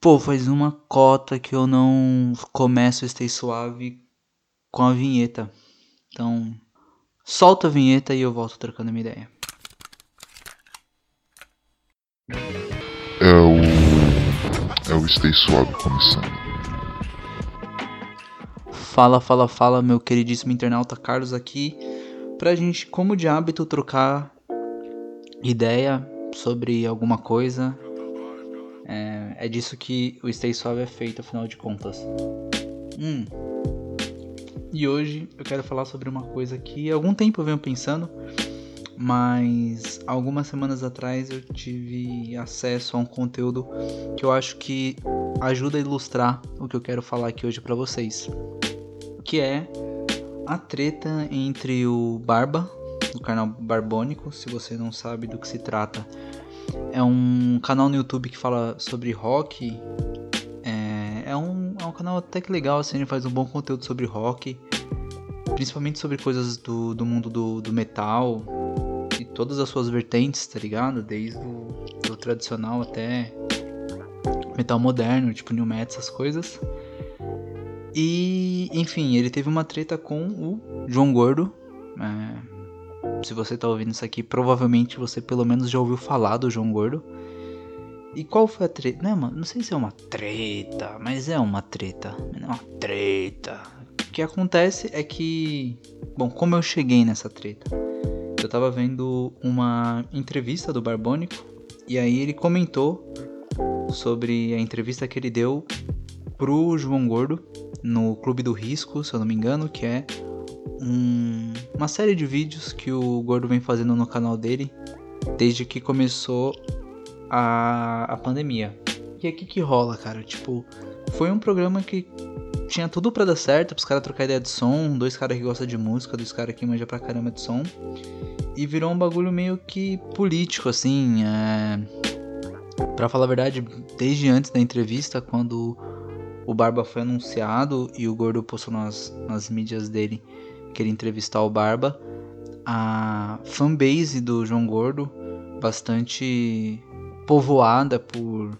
Pô, faz uma cota que eu não começo Stay Suave com a vinheta. Então, solta a vinheta e eu volto trocando minha ideia. É o. É o Stay Suave começando. Fala, fala, fala, meu queridíssimo internauta Carlos aqui. Pra gente, como de hábito, trocar ideia sobre alguma coisa. É, disso que o Stay Suave é feito, afinal de contas. Hum. E hoje eu quero falar sobre uma coisa que há algum tempo eu venho pensando, mas algumas semanas atrás eu tive acesso a um conteúdo que eu acho que ajuda a ilustrar o que eu quero falar aqui hoje para vocês, que é a treta entre o Barba, do canal Barbônico, se você não sabe do que se trata. É um canal no YouTube que fala sobre rock. É, é, um, é um canal até que legal, assim, ele faz um bom conteúdo sobre rock. Principalmente sobre coisas do, do mundo do, do metal e todas as suas vertentes, tá ligado? Desde o tradicional até metal moderno, tipo new metal, essas coisas. E, enfim, ele teve uma treta com o João Gordo. É, se você tá ouvindo isso aqui, provavelmente você pelo menos já ouviu falar do João Gordo. E qual foi a treta? Não, mano, não sei se é uma treta, mas é uma treta. É uma treta. O que acontece é que. Bom, como eu cheguei nessa treta? Eu tava vendo uma entrevista do Barbônico e aí ele comentou sobre a entrevista que ele deu pro João Gordo no Clube do Risco, se eu não me engano, que é um, uma série de vídeos que o Gordo vem fazendo no canal dele desde que começou a, a pandemia. E aqui que rola, cara? Tipo, foi um programa que tinha tudo para dar certo, pros caras trocar ideia de som, dois caras que gostam de música, dois caras que manjam pra caramba de som. E virou um bagulho meio que político, assim. É... Pra falar a verdade, desde antes da entrevista, quando o Barba foi anunciado e o Gordo postou nas, nas mídias dele que ele entrevistar o Barba, a fanbase do João Gordo, bastante povoada por,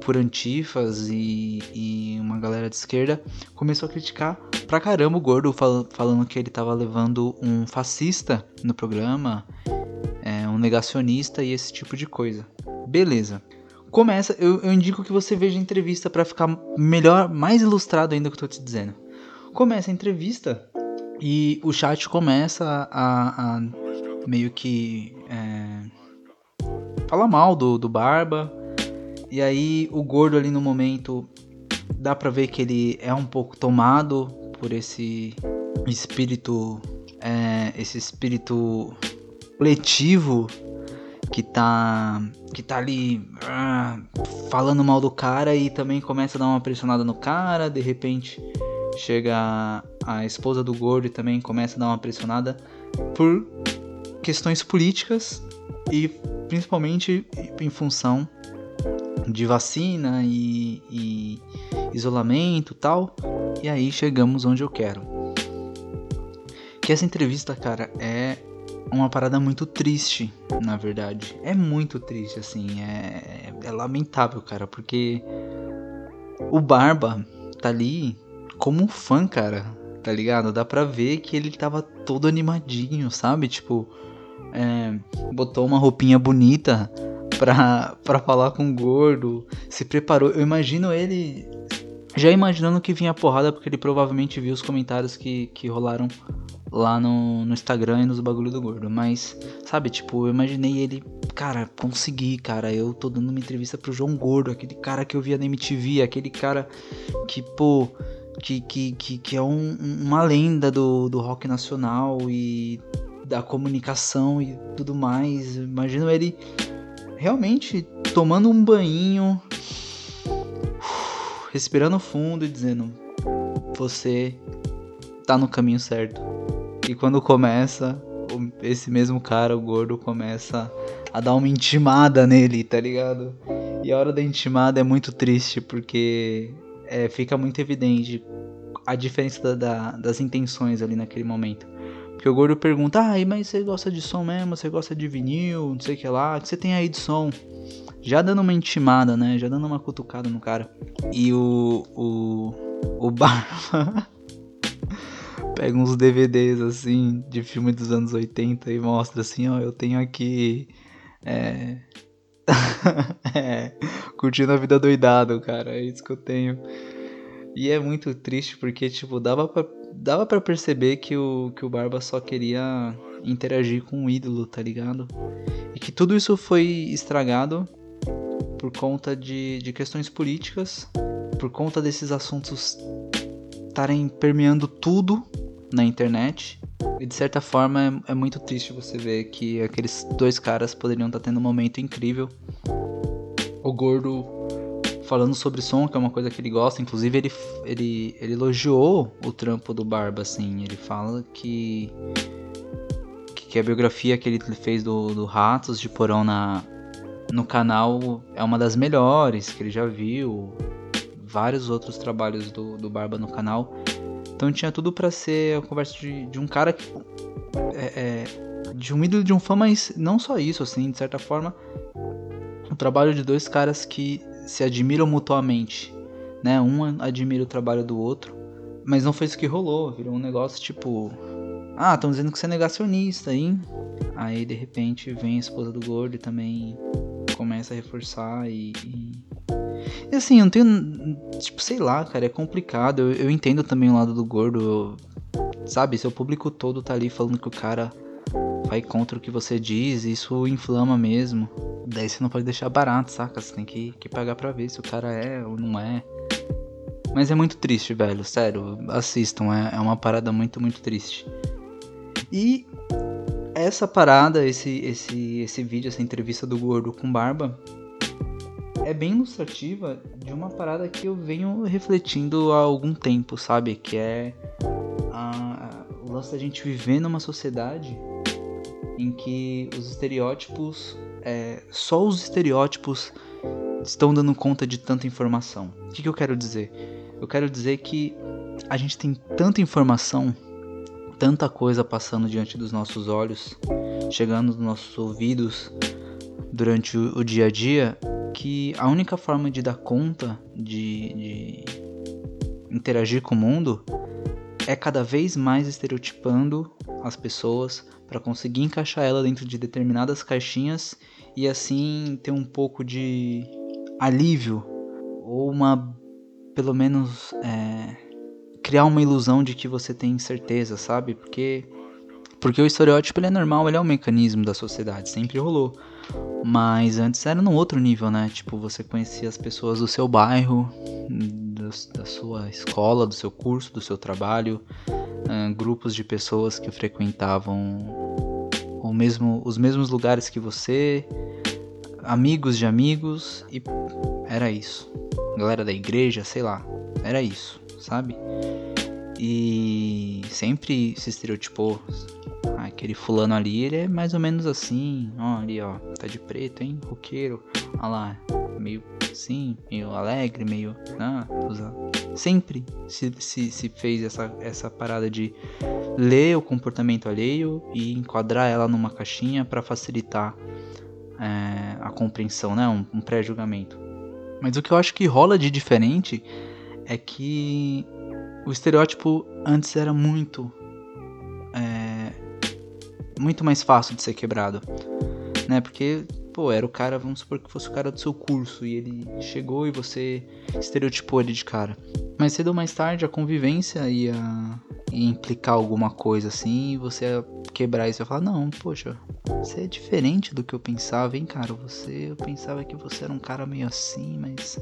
por antifas e, e uma galera de esquerda, começou a criticar pra caramba o Gordo, fal falando que ele tava levando um fascista no programa, é, um negacionista e esse tipo de coisa. Beleza. Começa, eu, eu indico que você veja a entrevista para ficar melhor, mais ilustrado ainda o que eu tô te dizendo. Começa a entrevista e o chat começa a, a meio que é, falar mal do, do Barba. E aí o gordo ali no momento dá pra ver que ele é um pouco tomado por esse espírito. É, esse espírito coletivo que tá que tá ali uh, falando mal do cara e também começa a dar uma pressionada no cara, de repente chega a esposa do gordo também começa a dar uma pressionada por questões políticas e principalmente em função de vacina e, e isolamento tal. E aí chegamos onde eu quero. Que essa entrevista, cara, é uma parada muito triste, na verdade. É muito triste, assim. É, é lamentável, cara, porque o Barba tá ali como um fã, cara. Tá ligado? Dá pra ver que ele tava todo animadinho, sabe? Tipo, é, botou uma roupinha bonita pra, pra falar com o gordo, se preparou. Eu imagino ele já imaginando que vinha porrada, porque ele provavelmente viu os comentários que, que rolaram lá no, no Instagram e nos bagulho do gordo. Mas, sabe, tipo, eu imaginei ele, cara, consegui, cara. Eu tô dando uma entrevista pro João Gordo, aquele cara que eu via na MTV, aquele cara que, pô, que, que, que, que é um, uma lenda do, do rock nacional e da comunicação e tudo mais. Imagino ele realmente tomando um banho, respirando fundo e dizendo: Você tá no caminho certo. E quando começa, esse mesmo cara, o gordo, começa a dar uma intimada nele, tá ligado? E a hora da intimada é muito triste porque é, fica muito evidente a diferença da, da, das intenções ali naquele momento. Porque o gordo pergunta: Ah, mas você gosta de som mesmo? Você gosta de vinil? Não sei o que lá. O que você tem aí de som? já dando uma intimada, né? Já dando uma cutucada no cara. E o. O. O Barba. pega uns DVDs assim de filme dos anos 80 e mostra assim, ó, eu tenho aqui. É. é curtindo a vida doidado, cara. É isso que eu tenho. E é muito triste porque, tipo, dava pra, dava pra perceber que o, que o Barba só queria interagir com o ídolo, tá ligado? E que tudo isso foi estragado por conta de, de questões políticas, por conta desses assuntos estarem permeando tudo na internet. E de certa forma é, é, muito triste você ver que aqueles dois caras poderiam estar tendo um momento incrível. O Gordo falando sobre som, que é uma coisa que ele gosta, inclusive ele, ele, ele elogiou o trampo do Barba, assim. Ele fala que, que a biografia que ele fez do, do Ratos de Porão na, no canal é uma das melhores que ele já viu. Vários outros trabalhos do, do Barba no canal. Então tinha tudo para ser a conversa de, de um cara que. É, é, de um ídolo de um fã, mas não só isso, assim, de certa forma. O trabalho de dois caras que se admiram mutuamente, né? Um admira o trabalho do outro, mas não foi isso que rolou, virou um negócio tipo. Ah, estão dizendo que você é negacionista, hein? Aí de repente vem a esposa do gordo e também começa a reforçar e, e... e. assim, eu não tenho. Tipo, sei lá, cara, é complicado. Eu, eu entendo também o lado do gordo. Sabe, seu público todo tá ali falando que o cara vai contra o que você diz, isso inflama mesmo. Daí você não pode deixar barato, saca? Você tem que, que pagar pra ver se o cara é ou não é. Mas é muito triste, velho. Sério, assistam. É, é uma parada muito, muito triste. E essa parada, esse, esse, esse vídeo, essa entrevista do Gordo com Barba, bem ilustrativa de uma parada que eu venho refletindo há algum tempo, sabe? Que é a, a, o lance da gente viver numa sociedade em que os estereótipos, é, só os estereótipos estão dando conta de tanta informação. O que, que eu quero dizer? Eu quero dizer que a gente tem tanta informação tanta coisa passando diante dos nossos olhos, chegando nos nossos ouvidos durante o, o dia a dia, que a única forma de dar conta de, de interagir com o mundo é cada vez mais estereotipando as pessoas para conseguir encaixar ela dentro de determinadas caixinhas e assim ter um pouco de alívio ou uma pelo menos é, criar uma ilusão de que você tem certeza, sabe? Porque porque o estereótipo ele é normal, ele é um mecanismo da sociedade, sempre rolou. Mas antes era num outro nível, né? Tipo, você conhecia as pessoas do seu bairro, do, da sua escola, do seu curso, do seu trabalho, uh, grupos de pessoas que frequentavam o mesmo, os mesmos lugares que você, amigos de amigos, e era isso. Galera da igreja, sei lá, era isso sabe? E sempre se estereotipou. Aquele fulano ali, ele é mais ou menos assim. Ó, ali, ó, tá de preto, hein? Roqueiro. Olha lá, meio assim, meio alegre, meio. Ah, sempre se, se, se fez essa, essa parada de ler o comportamento alheio e enquadrar ela numa caixinha para facilitar é, a compreensão, né? Um, um pré-julgamento. Mas o que eu acho que rola de diferente é que o estereótipo antes era muito muito mais fácil de ser quebrado, né? Porque pô, era o cara, vamos supor que fosse o cara do seu curso e ele chegou e você estereotipou ele de cara. Mas cedo ou mais tarde a convivência ia, ia implicar alguma coisa assim e você ia quebrar isso e ia falar: Não, poxa, você é diferente do que eu pensava, hein, cara? Você, eu pensava que você era um cara meio assim, mas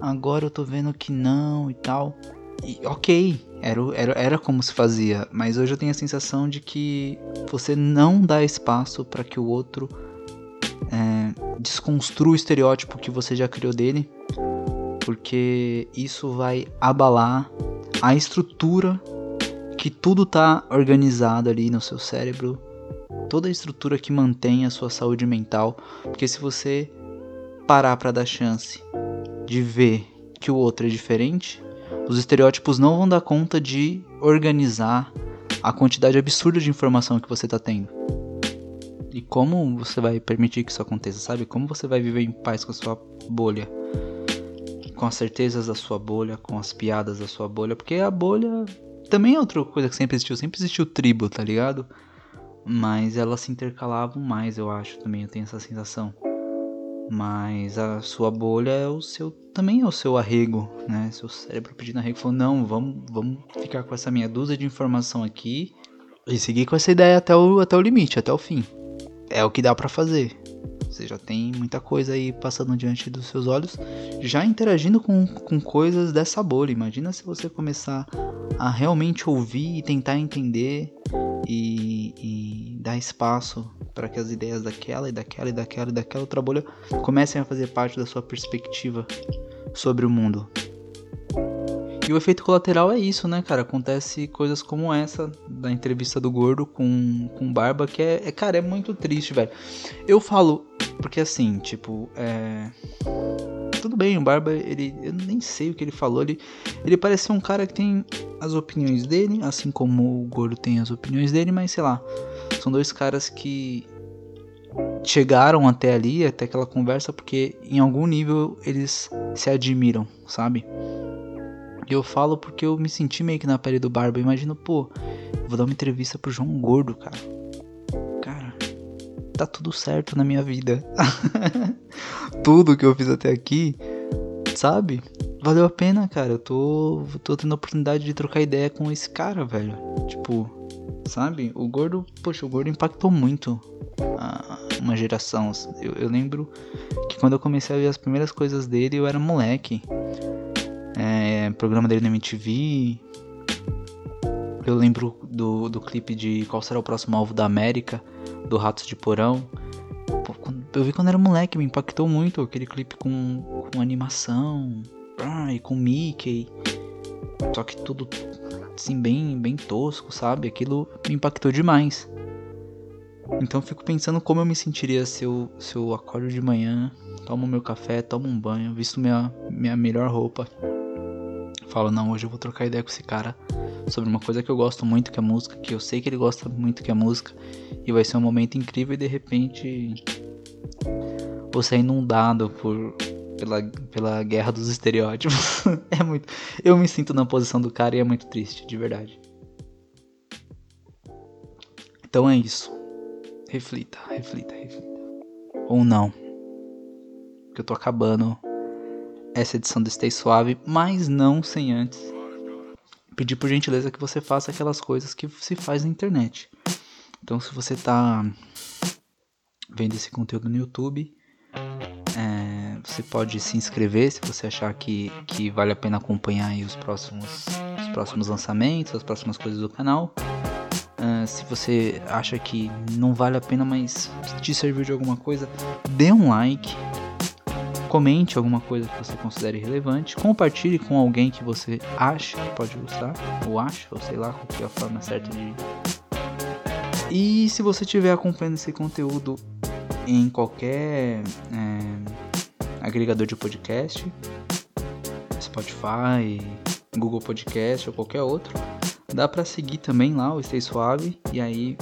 agora eu tô vendo que não e tal. E ok, era, era, era como se fazia, mas hoje eu tenho a sensação de que você não dá espaço para que o outro é, desconstrua o estereótipo que você já criou dele, porque isso vai abalar a estrutura que tudo tá organizado ali no seu cérebro, toda a estrutura que mantém a sua saúde mental, porque se você parar para dar chance de ver que o outro é diferente, os estereótipos não vão dar conta de organizar a quantidade absurda de informação que você está tendo. E como você vai permitir que isso aconteça, sabe? Como você vai viver em paz com a sua bolha? Com as certezas da sua bolha, com as piadas da sua bolha, porque a bolha também é outra coisa que sempre existiu, sempre existiu tribo, tá ligado? Mas elas se intercalavam mais, eu acho, também, eu tenho essa sensação. Mas a sua bolha é o seu. Também é o seu arrego, né? Seu cérebro pedindo arrego falou: não, vamos, vamos ficar com essa meia dúzia de informação aqui e seguir com essa ideia até o, até o limite, até o fim. É o que dá para fazer. Você já tem muita coisa aí passando diante dos seus olhos, já interagindo com, com coisas dessa bolha. Imagina se você começar a realmente ouvir e tentar entender e, e dar espaço para que as ideias daquela e daquela e daquela e daquela outra bolha comecem a fazer parte da sua perspectiva sobre o mundo. E o efeito colateral é isso, né, cara? Acontece coisas como essa da entrevista do gordo com, com Barba, que é, é, cara, é muito triste, velho. Eu falo, porque assim, tipo, é. Tudo bem, o Barba, ele. Eu nem sei o que ele falou. Ele, ele parece ser um cara que tem as opiniões dele, assim como o Gordo tem as opiniões dele, mas sei lá. São dois caras que chegaram até ali, até aquela conversa, porque em algum nível eles se admiram, sabe? E eu falo porque eu me senti meio que na pele do Barba. imagino, pô, vou dar uma entrevista pro João Gordo, cara. Cara, tá tudo certo na minha vida. tudo que eu fiz até aqui, sabe? Valeu a pena, cara. Eu tô, tô tendo a oportunidade de trocar ideia com esse cara, velho. Tipo, sabe? O Gordo, poxa, o Gordo impactou muito uma geração. Eu, eu lembro que quando eu comecei a ver as primeiras coisas dele, eu era moleque é, programa dele na MTV. Eu lembro do, do clipe de Qual será o próximo alvo da América, do Ratos de Porão. eu vi quando era moleque, me impactou muito aquele clipe com, com animação ah, e com Mickey. Só que tudo assim, bem, bem tosco, sabe? Aquilo me impactou demais. Então fico pensando como eu me sentiria se eu, se eu acordo de manhã, tomo meu café, tomo um banho, visto minha, minha melhor roupa falo, não, hoje eu vou trocar ideia com esse cara sobre uma coisa que eu gosto muito, que é música, que eu sei que ele gosta muito, que é música, e vai ser um momento incrível e de repente vou ser inundado por pela, pela guerra dos estereótipos. é muito. Eu me sinto na posição do cara e é muito triste, de verdade. Então é isso. Reflita, reflita, reflita. Ou não. Que eu tô acabando essa edição do Stay Suave, mas não sem antes pedir por gentileza que você faça aquelas coisas que se faz na internet. Então, se você está vendo esse conteúdo no YouTube, é, você pode se inscrever se você achar que, que vale a pena acompanhar os próximos, os próximos lançamentos, as próximas coisas do canal. Uh, se você acha que não vale a pena, mas te serviu de alguma coisa, dê um like, Comente alguma coisa que você considere relevante. Compartilhe com alguém que você acha que pode gostar. Ou acha, ou sei lá qual é a forma certa de. E se você estiver acompanhando esse conteúdo em qualquer é, agregador de podcast, Spotify, Google Podcast ou qualquer outro, dá para seguir também lá o Stay Suave e aí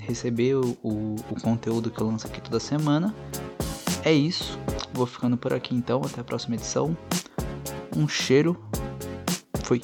receber o, o, o conteúdo que eu lanço aqui toda semana. É isso. Vou ficando por aqui então. Até a próxima edição. Um cheiro. Fui.